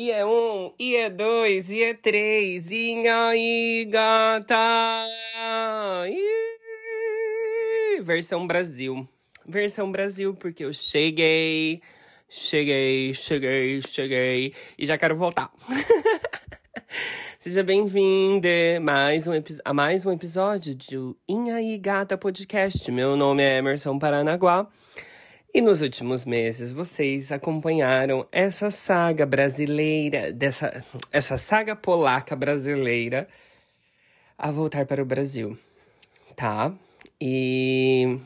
E é um, e é dois, e é três, e aí, gata! Versão Brasil. Versão Brasil, porque eu cheguei, cheguei, cheguei, cheguei, e já quero voltar. Seja bem-vinda mais um a mais um episódio do Inhaí Gata Podcast. Meu nome é Emerson Paranaguá. E nos últimos meses vocês acompanharam essa saga brasileira, dessa essa saga polaca brasileira a voltar para o Brasil, tá? E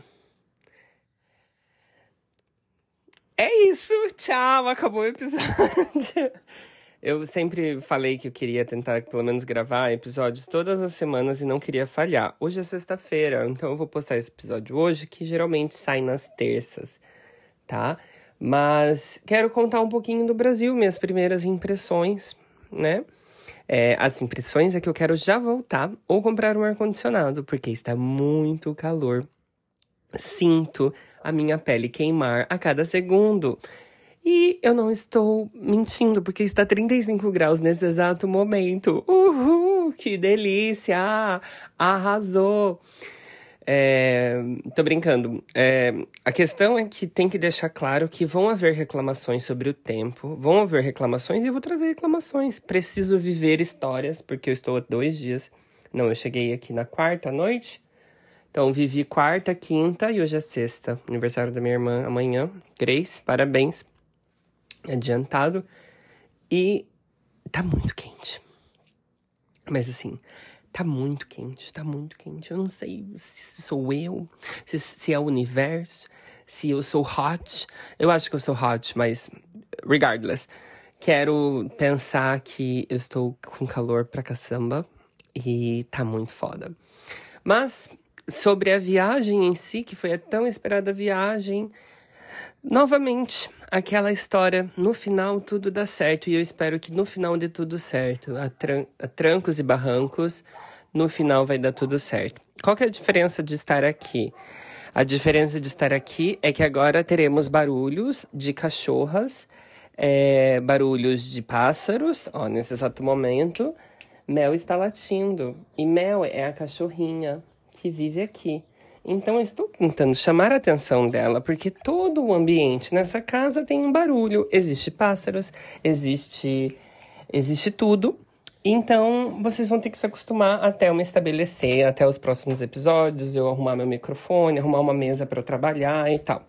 é isso, tchau, acabou o episódio. Eu sempre falei que eu queria tentar pelo menos gravar episódios todas as semanas e não queria falhar. Hoje é sexta-feira, então eu vou postar esse episódio hoje, que geralmente sai nas terças tá? Mas quero contar um pouquinho do Brasil, minhas primeiras impressões, né? É, as impressões é que eu quero já voltar ou comprar um ar-condicionado, porque está muito calor. Sinto a minha pele queimar a cada segundo. E eu não estou mentindo, porque está 35 graus nesse exato momento. Uhul, que delícia! Arrasou! É, tô brincando. É, a questão é que tem que deixar claro que vão haver reclamações sobre o tempo, vão haver reclamações e eu vou trazer reclamações. Preciso viver histórias, porque eu estou há dois dias. Não, eu cheguei aqui na quarta noite. Então, vivi quarta, quinta e hoje é sexta. Aniversário da minha irmã amanhã. Grace, parabéns. Adiantado. E tá muito quente. Mas assim, Tá muito quente, tá muito quente. Eu não sei se sou eu, se, se é o universo, se eu sou hot. Eu acho que eu sou hot, mas regardless. Quero pensar que eu estou com calor pra caçamba e tá muito foda. Mas sobre a viagem em si, que foi a tão esperada viagem, novamente, aquela história, no final tudo dá certo e eu espero que no final dê tudo certo, a, tran a trancos e barrancos, no final vai dar tudo certo. Qual que é a diferença de estar aqui? A diferença de estar aqui é que agora teremos barulhos de cachorras, é, barulhos de pássaros, ó, nesse exato momento, Mel está latindo. E Mel é a cachorrinha que vive aqui. Então, eu estou tentando chamar a atenção dela, porque todo o ambiente nessa casa tem um barulho. Existe pássaros, existe, existe tudo. Então, vocês vão ter que se acostumar até eu me estabelecer, até os próximos episódios, eu arrumar meu microfone, arrumar uma mesa para eu trabalhar e tal.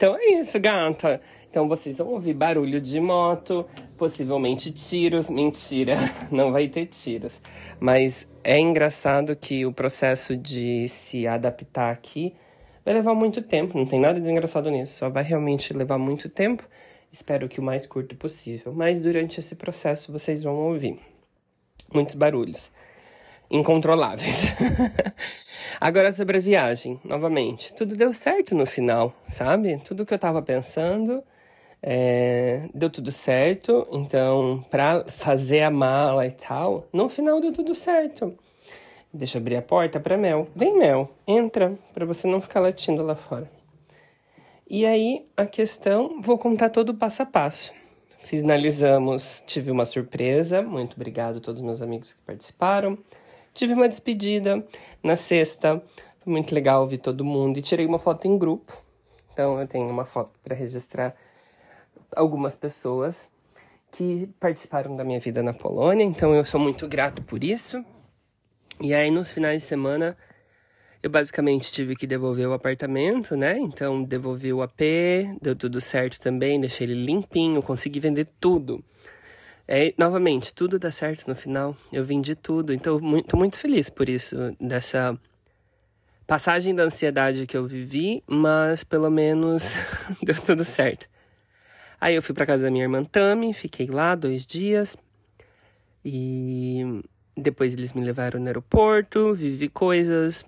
Então é isso, gata. Então vocês vão ouvir barulho de moto, possivelmente tiros. Mentira, não vai ter tiros. Mas é engraçado que o processo de se adaptar aqui vai levar muito tempo. Não tem nada de engraçado nisso, só vai realmente levar muito tempo. Espero que o mais curto possível. Mas durante esse processo vocês vão ouvir muitos barulhos incontroláveis. Agora sobre a viagem, novamente, tudo deu certo no final, sabe? Tudo que eu tava pensando é, deu tudo certo. Então, para fazer a mala e tal, no final deu tudo certo. Deixa eu abrir a porta para Mel. Vem, Mel, entra, para você não ficar latindo lá fora. E aí, a questão, vou contar todo o passo a passo. Finalizamos, tive uma surpresa. Muito obrigado a todos os meus amigos que participaram. Tive uma despedida na sexta. Foi muito legal ver todo mundo e tirei uma foto em grupo. Então eu tenho uma foto para registrar algumas pessoas que participaram da minha vida na Polônia. Então eu sou muito grato por isso. E aí nos finais de semana eu basicamente tive que devolver o apartamento, né? Então devolvi o AP, deu tudo certo também, deixei ele limpinho, consegui vender tudo. É, novamente, tudo dá certo no final. Eu vendi tudo, então estou muito feliz por isso, dessa passagem da ansiedade que eu vivi, mas pelo menos deu tudo certo. Aí eu fui para casa da minha irmã Tami, fiquei lá dois dias e Depois eles me levaram no aeroporto, vivi coisas,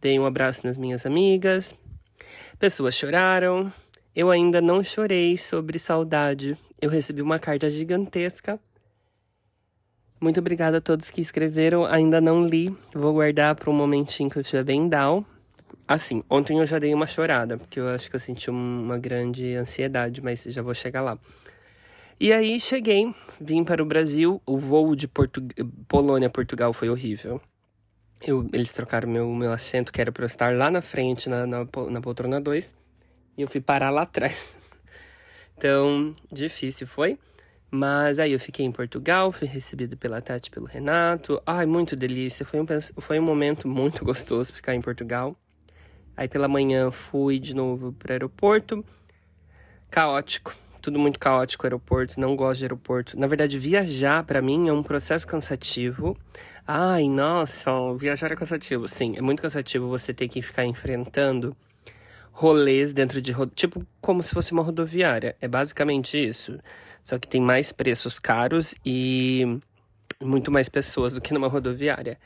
dei um abraço nas minhas amigas. Pessoas choraram. Eu ainda não chorei sobre saudade. Eu recebi uma carta gigantesca. Muito obrigada a todos que escreveram. Ainda não li. Vou guardar para um momentinho que eu estiver bem down. Assim, ontem eu já dei uma chorada, porque eu acho que eu senti uma grande ansiedade, mas já vou chegar lá. E aí cheguei, vim para o Brasil. O voo de Portu... Polônia Portugal foi horrível. Eu, eles trocaram meu, meu assento, que era para eu estar lá na frente, na, na, na poltrona 2, e eu fui parar lá atrás. Então, difícil foi. Mas aí eu fiquei em Portugal, fui recebido pela Tati pelo Renato. Ai, muito delícia. Foi um, foi um momento muito gostoso ficar em Portugal. Aí pela manhã fui de novo para o aeroporto. Caótico tudo muito caótico aeroporto, não gosto de aeroporto. Na verdade, viajar para mim é um processo cansativo. Ai, nossa, viajar é cansativo. Sim, é muito cansativo você ter que ficar enfrentando rolês dentro de tipo como se fosse uma rodoviária. É basicamente isso. Só que tem mais preços caros e muito mais pessoas do que numa rodoviária.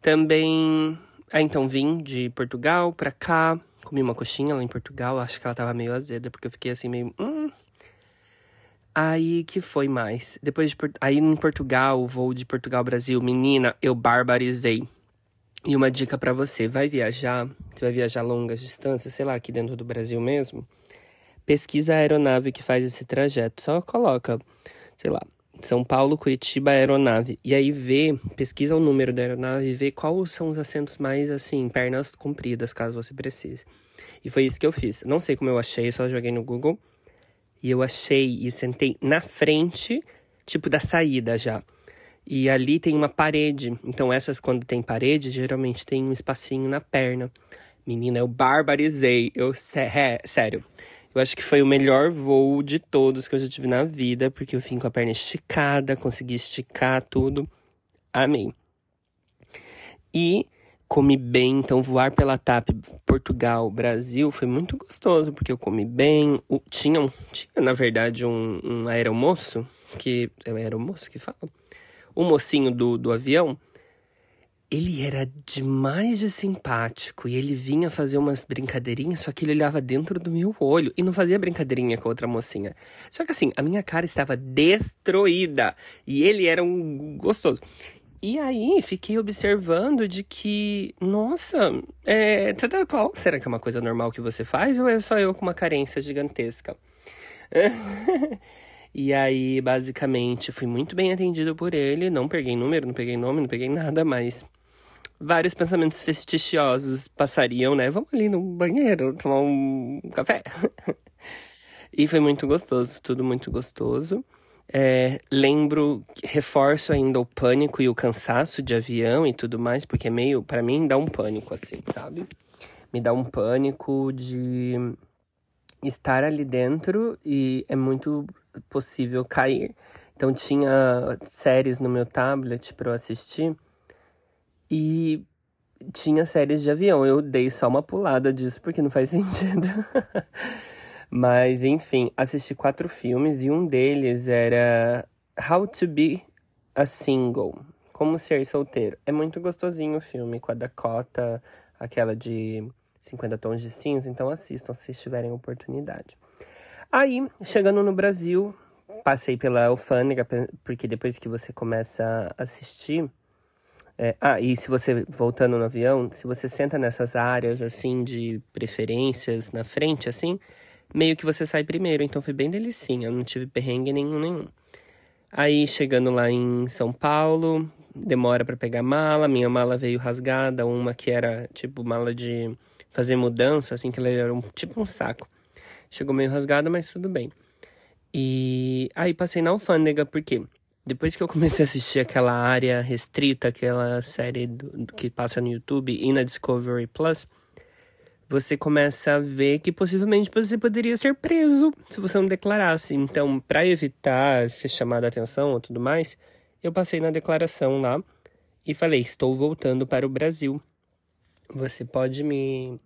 Também, ah, então vim de Portugal para cá, comi uma coxinha lá em Portugal, acho que ela tava meio azeda porque eu fiquei assim meio, hum, Aí que foi mais. Depois de aí em Portugal, o voo de Portugal Brasil, menina, eu barbarizei. E uma dica para você, vai viajar, você vai viajar longas distâncias, sei lá, aqui dentro do Brasil mesmo. Pesquisa a aeronave que faz esse trajeto. Só coloca, sei lá, São Paulo, Curitiba, aeronave. E aí vê, pesquisa o número da aeronave e vê quais são os assentos mais assim, pernas compridas, caso você precise. E foi isso que eu fiz. Não sei como eu achei, só joguei no Google. E eu achei e sentei na frente, tipo da saída já. E ali tem uma parede. Então, essas, quando tem parede, geralmente tem um espacinho na perna. Menina, eu barbarizei. Eu, é, sério. Eu acho que foi o melhor voo de todos que eu já tive na vida, porque eu vim com a perna esticada, consegui esticar tudo. Amei. E comi bem, então voar pela TAP Portugal, Brasil foi muito gostoso, porque eu comi bem. Tinha, tinha, na verdade, um, um aeromoço, que é o aeromoço que fala? O mocinho do, do avião, ele era demais de simpático e ele vinha fazer umas brincadeirinhas, só que ele olhava dentro do meu olho e não fazia brincadeirinha com a outra mocinha. Só que assim, a minha cara estava destruída e ele era um gostoso. E aí fiquei observando de que, nossa, é, qual será que é uma coisa normal que você faz ou é só eu com uma carência gigantesca? e aí, basicamente, fui muito bem atendido por ele. Não peguei número, não peguei nome, não peguei nada, mas vários pensamentos festiciosos passariam, né? Vamos ali no banheiro tomar um café. e foi muito gostoso, tudo muito gostoso. É, lembro, reforço ainda o pânico e o cansaço de avião e tudo mais, porque é meio, para mim, dá um pânico assim, sabe? Me dá um pânico de estar ali dentro e é muito possível cair. Então tinha séries no meu tablet para eu assistir e tinha séries de avião. Eu dei só uma pulada disso porque não faz sentido. Mas, enfim, assisti quatro filmes e um deles era How to Be a Single Como Ser Solteiro. É muito gostosinho o filme com a Dakota, aquela de 50 Tons de Cinza, então assistam se tiverem oportunidade. Aí, chegando no Brasil, passei pela alfândega, porque depois que você começa a assistir. É, ah, e se você, voltando no avião, se você senta nessas áreas, assim, de preferências na frente, assim, meio que você sai primeiro, então foi bem delicinha, não tive perrengue nenhum, nenhum. Aí, chegando lá em São Paulo, demora para pegar mala, minha mala veio rasgada, uma que era tipo mala de fazer mudança, assim, que ela era um, tipo um saco. Chegou meio rasgada, mas tudo bem. E aí passei na alfândega, porque depois que eu comecei a assistir aquela área restrita, aquela série do, que passa no YouTube e na Discovery Plus, você começa a ver que possivelmente você poderia ser preso se você não declarasse. Então, para evitar ser chamado a atenção ou tudo mais, eu passei na declaração lá e falei: estou voltando para o Brasil. Você pode me.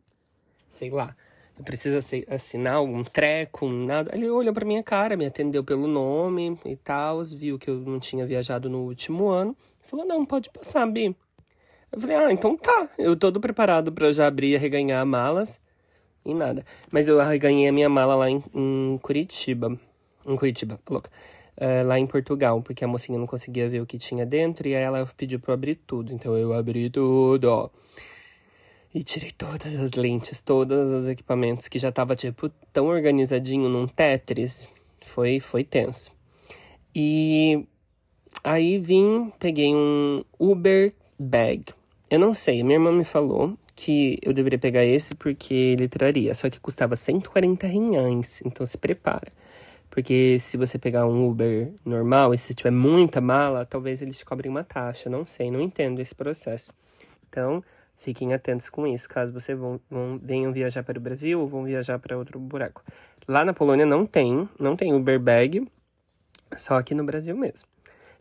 sei lá. eu preciso assinar algum treco, nada. Ele olhou pra minha cara, me atendeu pelo nome e tal, viu que eu não tinha viajado no último ano. Falou, não, pode passar, Bi. Eu falei, ah, então tá. Eu todo preparado para já abrir e arreganhar malas. E nada. Mas eu arreganhei a minha mala lá em, em Curitiba. Em Curitiba, louca. Uh, lá em Portugal, porque a mocinha não conseguia ver o que tinha dentro e aí ela pediu pra eu abrir tudo. Então eu abri tudo, ó. E tirei todas as lentes, todos os equipamentos que já tava, tipo, tão organizadinho num Tetris. Foi, foi tenso. E aí vim, peguei um Uber Bag. Eu não sei, minha irmã me falou que eu deveria pegar esse porque ele traria, só que custava 140 reais, então se prepara. Porque se você pegar um Uber normal e se tiver muita mala, talvez eles te cobrem uma taxa, não sei, não entendo esse processo. Então, fiquem atentos com isso, caso você vão, vão, venham viajar para o Brasil ou vão viajar para outro buraco. Lá na Polônia não tem, não tem Uber Bag, só aqui no Brasil mesmo.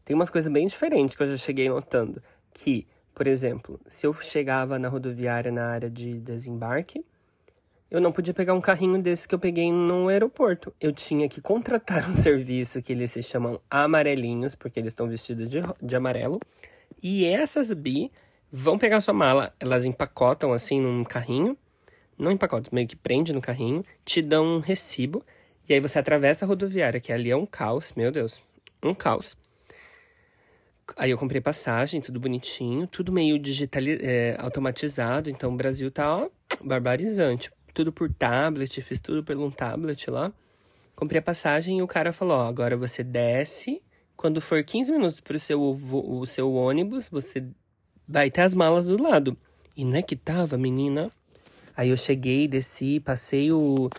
Tem umas coisas bem diferentes que eu já cheguei notando, que por exemplo, se eu chegava na rodoviária na área de desembarque, eu não podia pegar um carrinho desse que eu peguei no aeroporto. Eu tinha que contratar um serviço que eles se chamam amarelinhos, porque eles estão vestidos de, de amarelo. E essas bi vão pegar sua mala, elas empacotam assim num carrinho. Não empacotam, meio que prende no carrinho, te dão um recibo. E aí você atravessa a rodoviária, que ali é um caos, meu Deus, um caos. Aí eu comprei passagem, tudo bonitinho, tudo meio digital, é, automatizado. Então o Brasil tá, ó, barbarizante. Tudo por tablet, fiz tudo pelo um tablet lá. Comprei a passagem e o cara falou: ó, agora você desce. Quando for 15 minutos pro seu, o seu ônibus, você vai ter as malas do lado. E não é que tava, menina? Aí eu cheguei, desci, passei o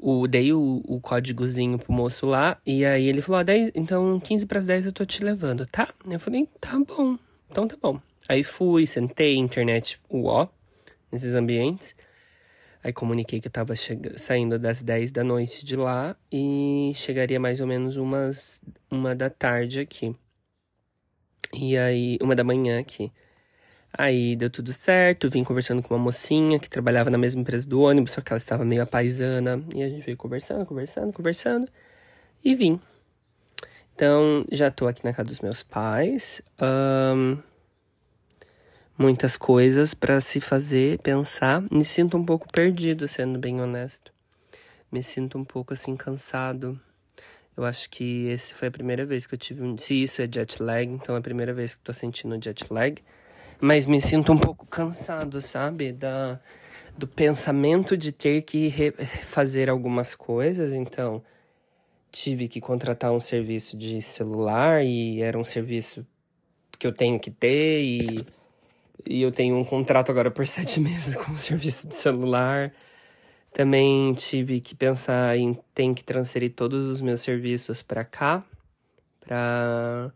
o, dei o, o códigozinho pro moço lá, e aí ele falou, ah, 10, então 15 para as 10 eu tô te levando, tá? Eu falei, tá bom, então tá bom. Aí fui, sentei, internet ó nesses ambientes. Aí comuniquei que eu tava saindo das 10 da noite de lá e chegaria mais ou menos umas uma da tarde aqui. E aí, uma da manhã aqui. Aí deu tudo certo, vim conversando com uma mocinha que trabalhava na mesma empresa do ônibus, só que ela estava meio apaisana. E a gente veio conversando, conversando, conversando. E vim. Então, já tô aqui na casa dos meus pais. Um, muitas coisas para se fazer, pensar. Me sinto um pouco perdido, sendo bem honesto. Me sinto um pouco assim cansado. Eu acho que esse foi a primeira vez que eu tive um. Se isso é jet lag, então é a primeira vez que tô sentindo jet lag mas me sinto um pouco cansado, sabe? Da, do pensamento de ter que fazer algumas coisas. Então, tive que contratar um serviço de celular e era um serviço que eu tenho que ter e, e eu tenho um contrato agora por sete meses com o serviço de celular. Também tive que pensar em ter que transferir todos os meus serviços para cá, para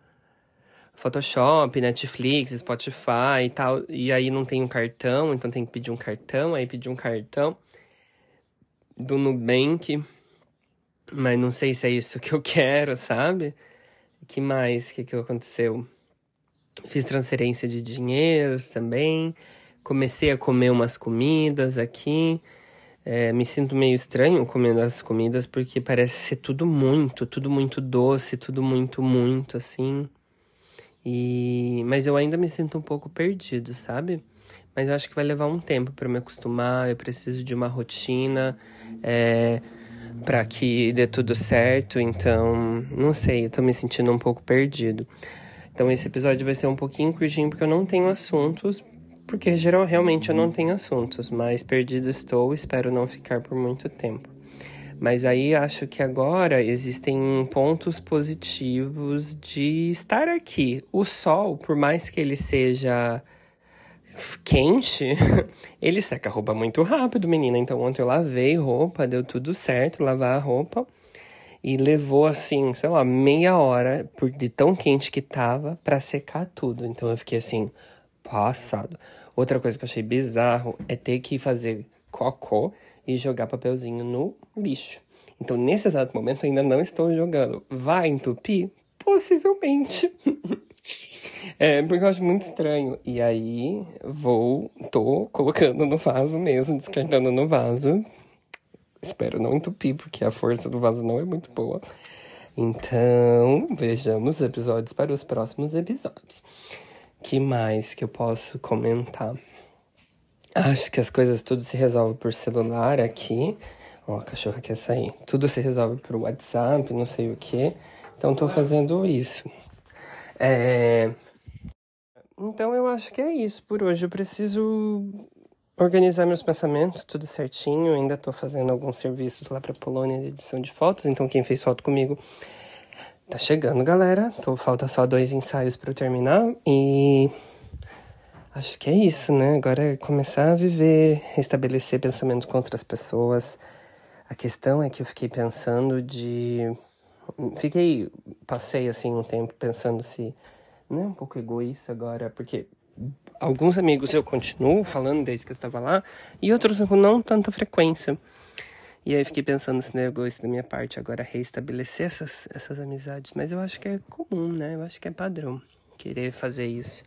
Photoshop, Netflix, Spotify e tal. E aí não tem um cartão, então tem que pedir um cartão. Aí pedi um cartão do Nubank. Mas não sei se é isso que eu quero, sabe? que mais? Que, que aconteceu? Fiz transferência de dinheiro também. Comecei a comer umas comidas aqui. É, me sinto meio estranho comendo as comidas porque parece ser tudo muito, tudo muito doce, tudo muito, muito assim. E mas eu ainda me sinto um pouco perdido, sabe? Mas eu acho que vai levar um tempo para me acostumar. Eu preciso de uma rotina é, para que dê tudo certo. Então, não sei, eu tô me sentindo um pouco perdido. Então, esse episódio vai ser um pouquinho curtinho porque eu não tenho assuntos. Porque geral, realmente eu não tenho assuntos, mas perdido estou, espero não ficar por muito tempo. Mas aí acho que agora existem pontos positivos de estar aqui. O sol, por mais que ele seja quente, ele seca a roupa muito rápido, menina. Então ontem eu lavei roupa, deu tudo certo, lavar a roupa. E levou assim, sei lá, meia hora, por de tão quente que tava, para secar tudo. Então eu fiquei assim, passado. Outra coisa que eu achei bizarro é ter que fazer cocô e jogar papelzinho no lixo. Então, nesse exato momento, ainda não estou jogando. Vai entupir? Possivelmente. é, porque eu acho muito estranho. E aí, vou, tô colocando no vaso mesmo, descartando no vaso. Espero não entupir, porque a força do vaso não é muito boa. Então, vejamos episódios para os próximos episódios. Que mais que eu posso comentar? Acho que as coisas tudo se resolve por celular aqui. Ó, a cachorra quer sair. Tudo se resolve por WhatsApp, não sei o que. Então tô fazendo isso. É... Então eu acho que é isso por hoje. Eu preciso organizar meus pensamentos, tudo certinho. Eu ainda tô fazendo alguns serviços lá pra Polônia de edição de fotos. Então quem fez foto comigo tá chegando, galera. Tô, falta só dois ensaios para eu terminar. E acho que é isso, né? Agora é começar a viver, restabelecer pensamento com outras pessoas a questão é que eu fiquei pensando de. Fiquei. Passei assim um tempo pensando se. Não é um pouco egoísta agora, porque alguns amigos eu continuo falando desde que eu estava lá, e outros com não tanta frequência. E aí fiquei pensando se não é egoísta da minha parte agora reestabelecer essas, essas amizades. Mas eu acho que é comum, né? Eu acho que é padrão querer fazer isso.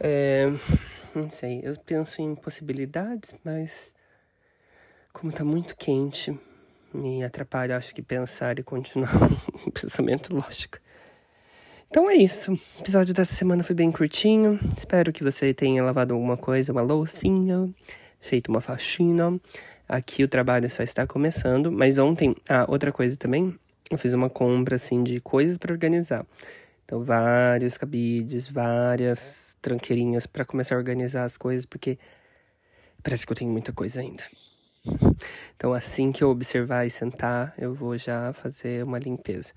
É, não sei, eu penso em possibilidades, mas como tá muito quente, me atrapalha, acho que pensar e continuar um pensamento lógico. Então é isso. O episódio dessa semana foi bem curtinho. Espero que você tenha lavado alguma coisa, uma loucinha, feito uma faxina. Aqui o trabalho só está começando, mas ontem, ah, outra coisa também, eu fiz uma compra assim de coisas para organizar. Então, vários cabides, várias tranqueirinhas para começar a organizar as coisas, porque parece que eu tenho muita coisa ainda. Então, assim que eu observar e sentar, eu vou já fazer uma limpeza.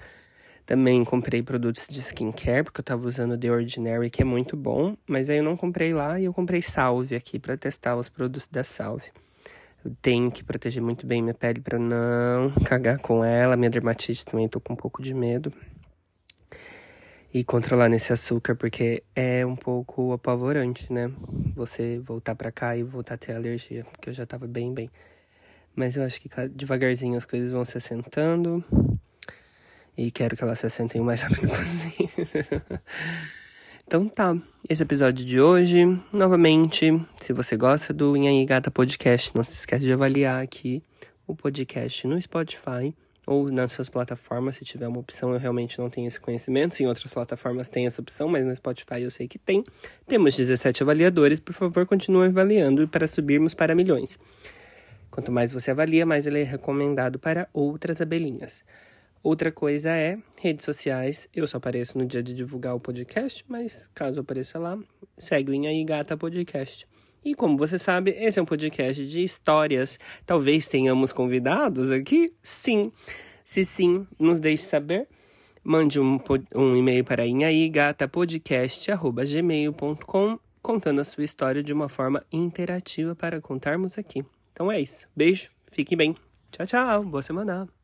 Também comprei produtos de skincare, porque eu tava usando The Ordinary, que é muito bom, mas aí eu não comprei lá e eu comprei Salve aqui para testar os produtos da Salve. Eu tenho que proteger muito bem minha pele para não cagar com ela. Minha dermatite também tô com um pouco de medo. E controlar nesse açúcar, porque é um pouco apavorante, né? Você voltar para cá e voltar a ter alergia, porque eu já tava bem, bem. Mas eu acho que devagarzinho as coisas vão se assentando. E quero que elas se assentem o mais rápido possível. Então tá, esse episódio de hoje, novamente, se você gosta do Inhaí Gata Podcast, não se esquece de avaliar aqui o podcast no Spotify ou nas suas plataformas, se tiver uma opção, eu realmente não tenho esse conhecimento. Em outras plataformas tem essa opção, mas no Spotify eu sei que tem. Temos 17 avaliadores, por favor, continue avaliando para subirmos para milhões. Quanto mais você avalia, mais ele é recomendado para outras abelhinhas. Outra coisa é redes sociais. Eu só apareço no dia de divulgar o podcast, mas caso apareça lá, segue o Inhaí Gata Podcast. E como você sabe, esse é um podcast de histórias. Talvez tenhamos convidados aqui? Sim. Se sim, nos deixe saber. Mande um, um e-mail para inhaigatapodcast.gmail.com contando a sua história de uma forma interativa para contarmos aqui. Então é isso. Beijo, fique bem. Tchau, tchau. Boa semana.